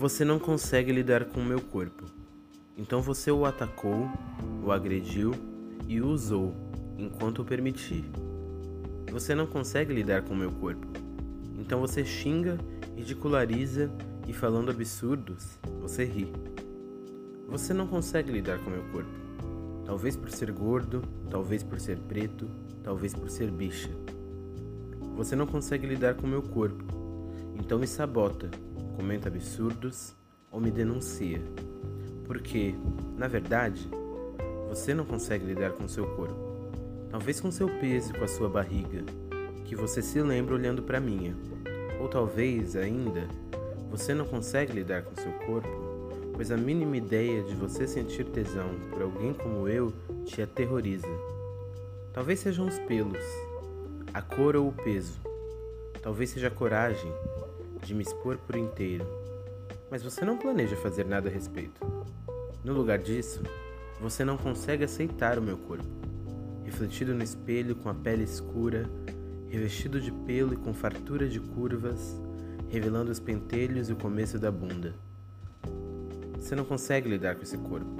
Você não consegue lidar com o meu corpo. Então você o atacou, o agrediu e o usou enquanto o permitir. Você não consegue lidar com o meu corpo. Então você xinga, ridiculariza e falando absurdos, você ri. Você não consegue lidar com o meu corpo. Talvez por ser gordo, talvez por ser preto, talvez por ser bicha. Você não consegue lidar com o meu corpo. Então me sabota, comenta absurdos ou me denuncia. Porque, na verdade, você não consegue lidar com seu corpo. Talvez com seu peso com a sua barriga, que você se lembra olhando para minha. Ou talvez ainda você não consegue lidar com seu corpo, pois a mínima ideia de você sentir tesão por alguém como eu te aterroriza. Talvez sejam os pelos, a cor ou o peso. Talvez seja a coragem de me expor por inteiro, mas você não planeja fazer nada a respeito. No lugar disso, você não consegue aceitar o meu corpo, refletido no espelho com a pele escura, revestido de pelo e com fartura de curvas, revelando os pentelhos e o começo da bunda. Você não consegue lidar com esse corpo.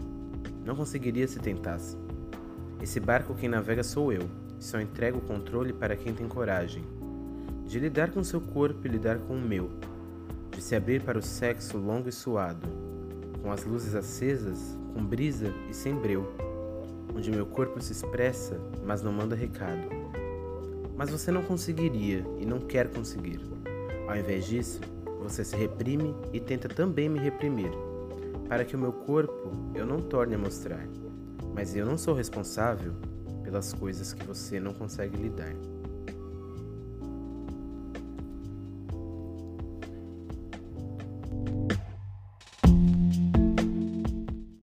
Não conseguiria se tentasse. Esse barco quem navega sou eu, e só entrego o controle para quem tem coragem de lidar com seu corpo e lidar com o meu, de se abrir para o sexo longo e suado, com as luzes acesas, com brisa e sem breu, onde meu corpo se expressa, mas não manda recado. Mas você não conseguiria e não quer conseguir. Ao invés disso, você se reprime e tenta também me reprimir, para que o meu corpo eu não torne a mostrar. Mas eu não sou responsável pelas coisas que você não consegue lidar.